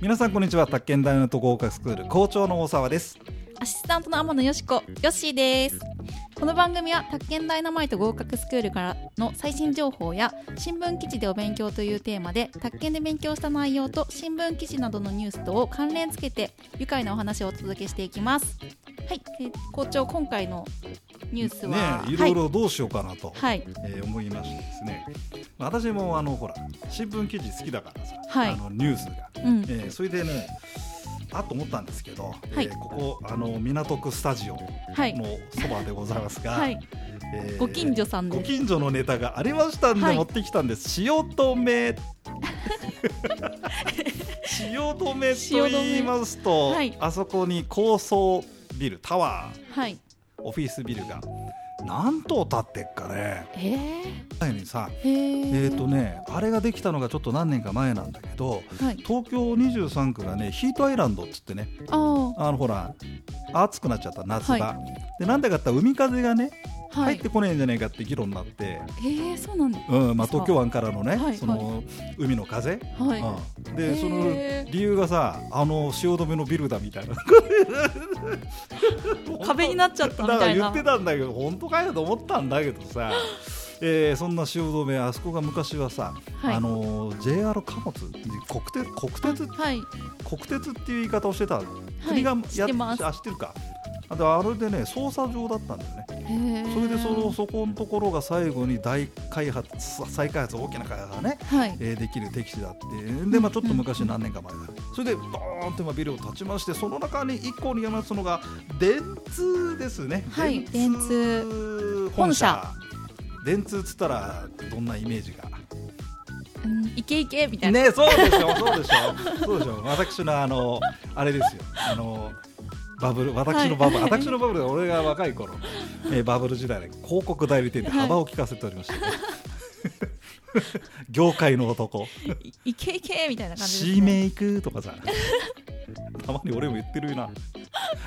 皆さんこんにちは宅建ダイナと合格スクール校長の大沢ですアシスタントの天野よしこ、よっしーです。この番組は、宅建ダイナマイト合格スクールからの最新情報や、新聞記事でお勉強というテーマで、宅建で勉強した内容と新聞記事などのニュースとを関連付けて、愉快なお話をお届けしていきます。はい、えー校長、今回のニュースねは、えいろいろどうしようかなと、はい、えー思いましてですね。私もあのほら新聞記事好きだからさ、はい。あのニュースが、うん、えーそれでねあと思ったんですけど、はい。えーここあの港区スタジオはい、のそばでございますが、はい、えーご近所さんご。近所のネタがありましたんで、はい。持ってきたんです。汐留。汐留と言いますと、はい。あそこに高層ビルタワはい、ーオフィスビルが。何棟建ってっかね。え前にさえーとね、あれができたのがちょっと何年か前なんだけどはい、東京23区がねヒートアイランドっつってね。あのほら暑くなっちゃった夏場、はでなんでかって海風がねはい入って、こねえんじゃないかって議論になって、えー、そうなん。うんまあ、東京湾からのね、はいその海の風、はい、うん、でその理由がさあの汐留のビルだみたいな。壁になっちゃったみたいな。だから言ってたんだけど本当かよと思ったんだけどさ、えーそんな汐留あそこが昔はさ、はい。あの JR 貨物？国鉄？国鉄？はい、国鉄っていう言い方をしてた国が知ってます。あ知ってるか。あれでね捜査場だったんだよねそれでそのそこのところが最後に大開発再開発大きな開発がね、はい、えーできる適地だってで、まあ、ちょっと昔何年か前だ。それでドーンと今ビルを建ちましてその中に一個に山すのが電通ですね。はい電通本社。電通っつったらどんなイメージが？うん、いけいけみたいな、ねそうでしょそうでしょそうでしょ。私のあのあれですよ。あのバブル私のバブル、はい。私のバブルは俺が若い頃、えーバブル時代で広告代理店で幅を利かせておりました、業界の男。いいけいけみたいな感じです、C ね、メイクとかさ。たまに俺も言ってるな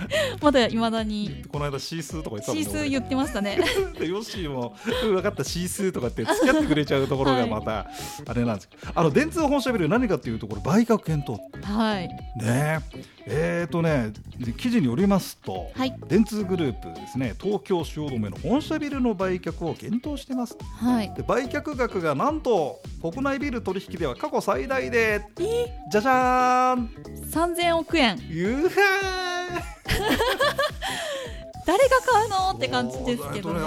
まだいまだに。この間シースーとか言ってたもんシースー言ってましたね。でヨッシーもうん分かったシースーとかって付き合ってくれちゃうところがまたあれなんですけど、あの電通本社ビル何かっていうところ売却検討はい。ね。えーとね記事によりますと、はい。電通グループですね東京汐留の本社ビルの売却を検討してます。はい。で売却額がなんと国内ビル取引では過去最大でえじゃじゃーん。3000億円。ゆうは 誰が買うのって感じですけどね。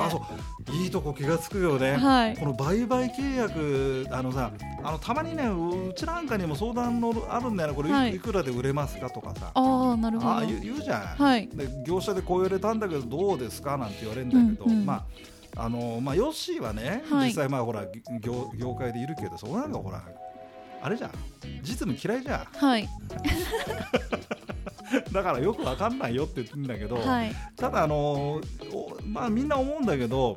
いいとこ気がつくよね、はい。この売買契約あのさあのたまにねうちなんかにも相談のあるんだよね。これい,、はい。い、くらで売れますかとかさ。ああなるほど。ああ言う言うじゃん、はい。で業者でこう言われたんだけどどうですかなんて言われるんだけど、うんうん。まああのまあヨッシーはね、はい。実際まあほら業業界でいるけどそこなんかほらあれじゃん。実務嫌いじゃん。はい だからよくわかんないよって言ってんだけど、はい。ただあのおまあみんな思うんだけど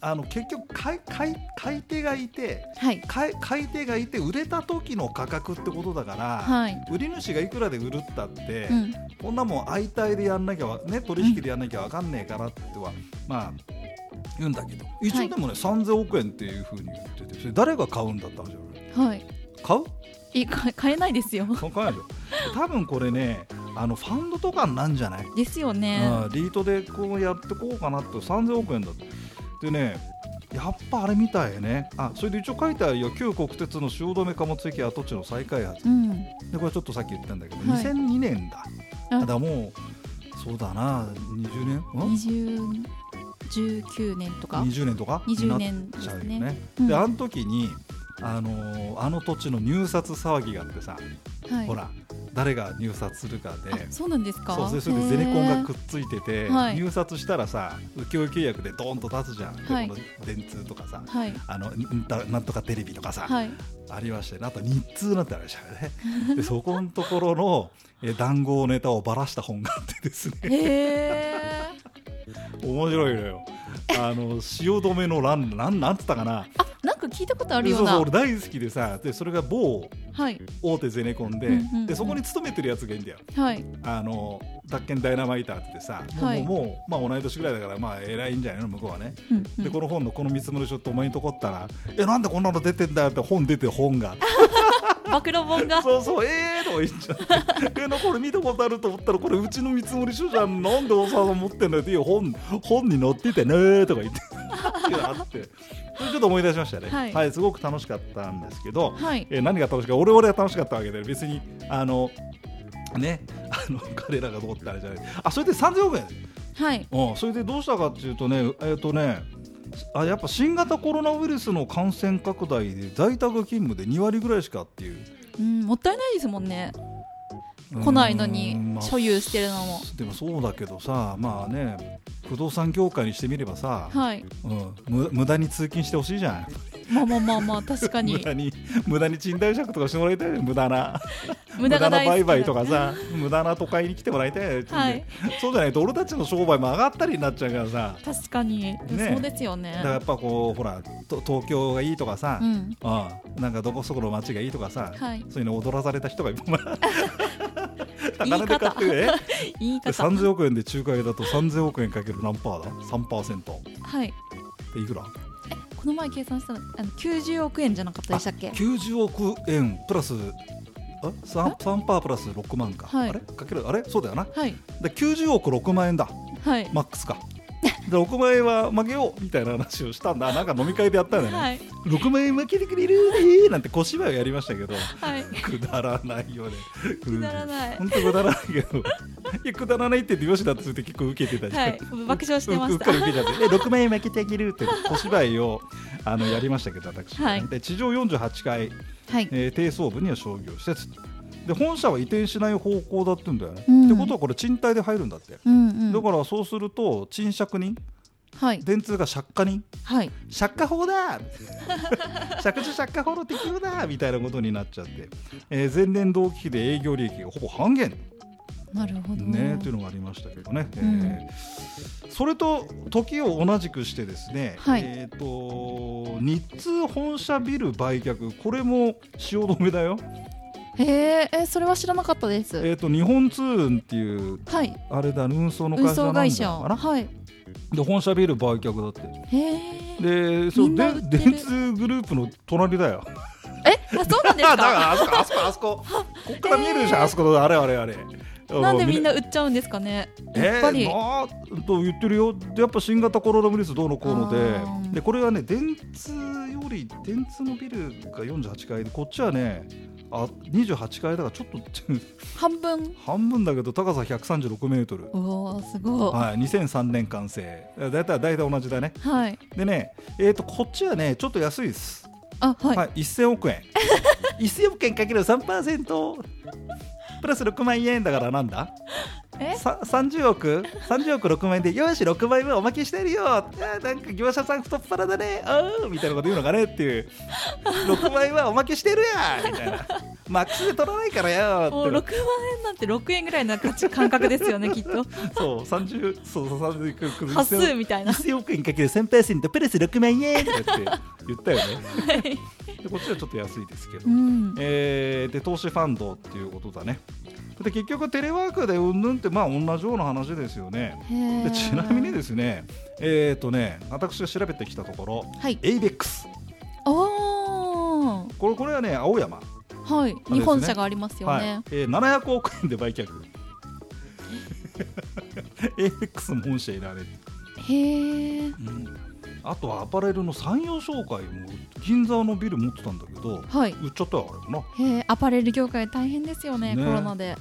あの結局買い買い買い手がいてはい。買い買い手がいて売れた時の価格ってことだから、はい。売り主がいくらで売るったって、うん。こんなもん相対でやんなきゃわね取引でやんなきゃわかんねえからってはまあ言うんだけど一応でもね、3000億円っていうふうに言っててそれ誰が買うんだったんじゃない？はい。買う？いか買えないですよ。買わないでしょ。多分これねあのファンドとかになんじゃない？ですよね。うんリートでこうやってこうかなって3000億円だってでねやっぱあれみたいね。あそれで一応書いてあるよ。旧国鉄の汐留貨物駅跡地の再開発。うん。でこれちょっとさっき言ったんだけど、はい。2002年だ。あ。だからもうそうだな。20年？ん？2019年とか？20年とか？20年ですね。ね。うん。であの時にあのーあの土地の入札騒ぎがあってさ、はい。ほら誰が入札するかで。あそうなんですか？そうそれでゼネコンがくっっついてて、はい。入札したらさ請負契約でドーンと立つじゃん、ではい。この電通とかさはい。あのなんとかテレビとかさ、はい。ありましてあと日通なんてあるじゃんね。でそこのところのえ談合ネタをばらした本があってですね。面白いのよ。あの汐留の乱なんなんつったかな。あなんか聞いたことあるよそうそう俺大好きでさでそれが某はい大手ゼネコンで,、でそこに勤めてるやつがいいんだよ。はい。あの宅建ダイナマイターってさ、もうはいもうまあ、同い年ぐらいだからまあ偉いんじゃないの向こうはね、でこの本のこの見積もり書ってお前にとこったら「えなんでこんなの出てんだよ」って本出て本が。暴露本が。そうそうええー、とか言っちゃって「えなこれ見たことあると思ったらこれうちの見積もり書じゃん。なんで大沢さん持ってんだよ」って「いや本本に載っててね」とか言って。あってそれちょっと思い出しましたね。はい。すごく楽しかったんですけど、はい。えー何が楽しかった？俺俺は楽しかったわけで別にあのねあの 彼らがどうってあれじゃない。あそれで3000億円？はい。うんそれでどうしたかっていうとねえっ、とねあやっぱ新型コロナウイルスの感染拡大で在宅勤務で2割ぐらいしかっていう。うんもったいないですもんね。来ないのに所有してるのも。でもそうだけどさまあね不動産業界にしてみればさ、はい。うん、む無駄に通勤してほしいじゃん。まあまあまあまあ確か 無に駄に無駄に賃貸借とかしてもらいたいよ無駄な無駄な売買とかさ 無駄な都会に来てもらいたい。よ、はい。そうじゃないと俺たちの商売も上がったりになっちゃうからさ。確かに、ね。そうですよね。だからやっぱこうほらと東京がいいとかさ、うん。ああなんかどこそこの街がいいとかさ、はい。そういうの踊らされた人がいっぱい。高値で買ってえ？言いで方30 億円で仲介だと3000億円かける何パーだ？3%? はい。でいくら？この前計算したのあの90億円じゃなかったでしたっけ？90億円プラスあ 3, 3パープラス6万か、はい。あれ？かける？あれ？そうだよな。はい。で90億6万円だ。はい。マックスかで6万円は負けようみたいな話をしたんだ。なんか飲み会でやったんだよね、はい。6万円負けてくれるねなんて小芝居をやりましたけど。はい。くだらないよね。くだらない。本当くだらないけどいやくだらないって言って吉田って結構受けてたじゃん、はい。爆笑してまううっしたかり受けちゃって。で6万円負けてあげるって小芝居をあのやりましたけど私、はい。で地上48階、はい。えー低層部には商業施設で本社は移転しない方向だってんだよね、うん。ってことはこれ賃貸で入るんだって、うんうん。だからそうすると賃借人はい。電通が借家人はい。借家法だ 借地借家法の適用だみたいなことになっちゃって、えー前年同期比で営業利益がほぼ半減。なるほどね。というのがありましたけどね、うん。えーそれと時を同じくしてですね、はい。えー、と日通本社ビル売却これも汐留だよ、へー。えそれは知らなかったです。えー、と日本通運っていうはい。あれだ運送の運会社なんだ送会社。かなはい。で本社ビル売却だって。へえでそうで電通グループの隣だよ。え？あそうなんです だかからあそこあそこあそこ。こっから見えるでしょ、あそこのあれあれあれ。なんでみんな売っちゃうんですかね？やっぱり、えー、と言ってるよ。でやっぱ新型コロナウイルスどうのこうので。でこれはね電通より電通のビルが48階でこっちはねあ28階だからちょっと 半分。半分だけど高さ136メートル、おおすごい。ははい、2003年完成。だいたいだいたい同じだね。い。でねえー、とこっちはねちょっと安いです、あはい、はい1000億円。1000億円かける3%プラス6万円だからなんだ？30億？30億6万円でよし6万円はおまけしてるよ。なんか業者さん太っ腹だね。あーみたいなこと言うのかねっていう。6万円はおまけしてるやん。みたいな。マックスで取らないからよもう6万円なんて6円ぐらいの価値感覚ですよね きっと。そう30そうそう30億端数みたいな。1000億円かける3%プラス6万円って 言ったよね。はい。でこっちはちょっと安いですけど、うん。えーで投資ファンドっていうことだねで結局テレワークでうんぬんってまあ同じような話ですよね。でちなみにですねえっ、とね私が調べてきたところはい。エイベックス。おー。これこれはね青山、はい。ね。日本社がありますよはい。ねえー、700億円で売却。エイベックスも本社いられる、へえあとはアパレルの産業商会も銀座のビル持ってたんだけどはい。売っちゃったよあれもな。へえアパレル業界大変ですよねねコロナで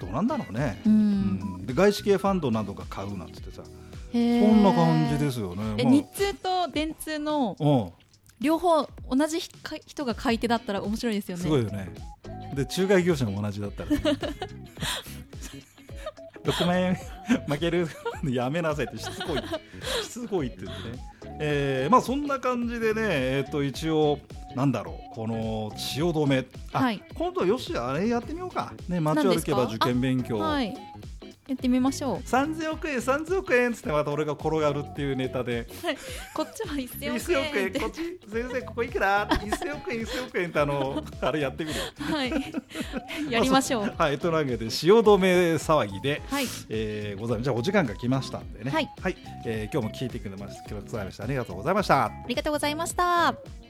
どうなんだろうね、ううん。んで外資系ファンドなどが買うなんつってさそんな感じですよね。まあ。え日通と電通のうん、両方同じ人が買い手だったら面白いですよね。すごいよね。で仲介業者も同じだったら、6万円負けるやめなさいってしつこい。しつこいって言ってね。えーまあそんな感じでね、えっ、と一応なんだろうこの汐留あ、はい。今度よしあれやってみようか。ね街歩けば受験勉強、はいやってみましょう。3000億円3000億円っつってまた俺が転がるっていうネタで。こっちは1000 1000億億円こっち先生ここいくら？1000億円1000億円ってあのあれやってみる。はい。やりましょう。はいというわけで汐留騒ぎではい。えー、ございますじゃあお時間が来ましたんでね。はい、えー今日も聞いてくれましたくださいました。ありがとうございました。ありがとうございました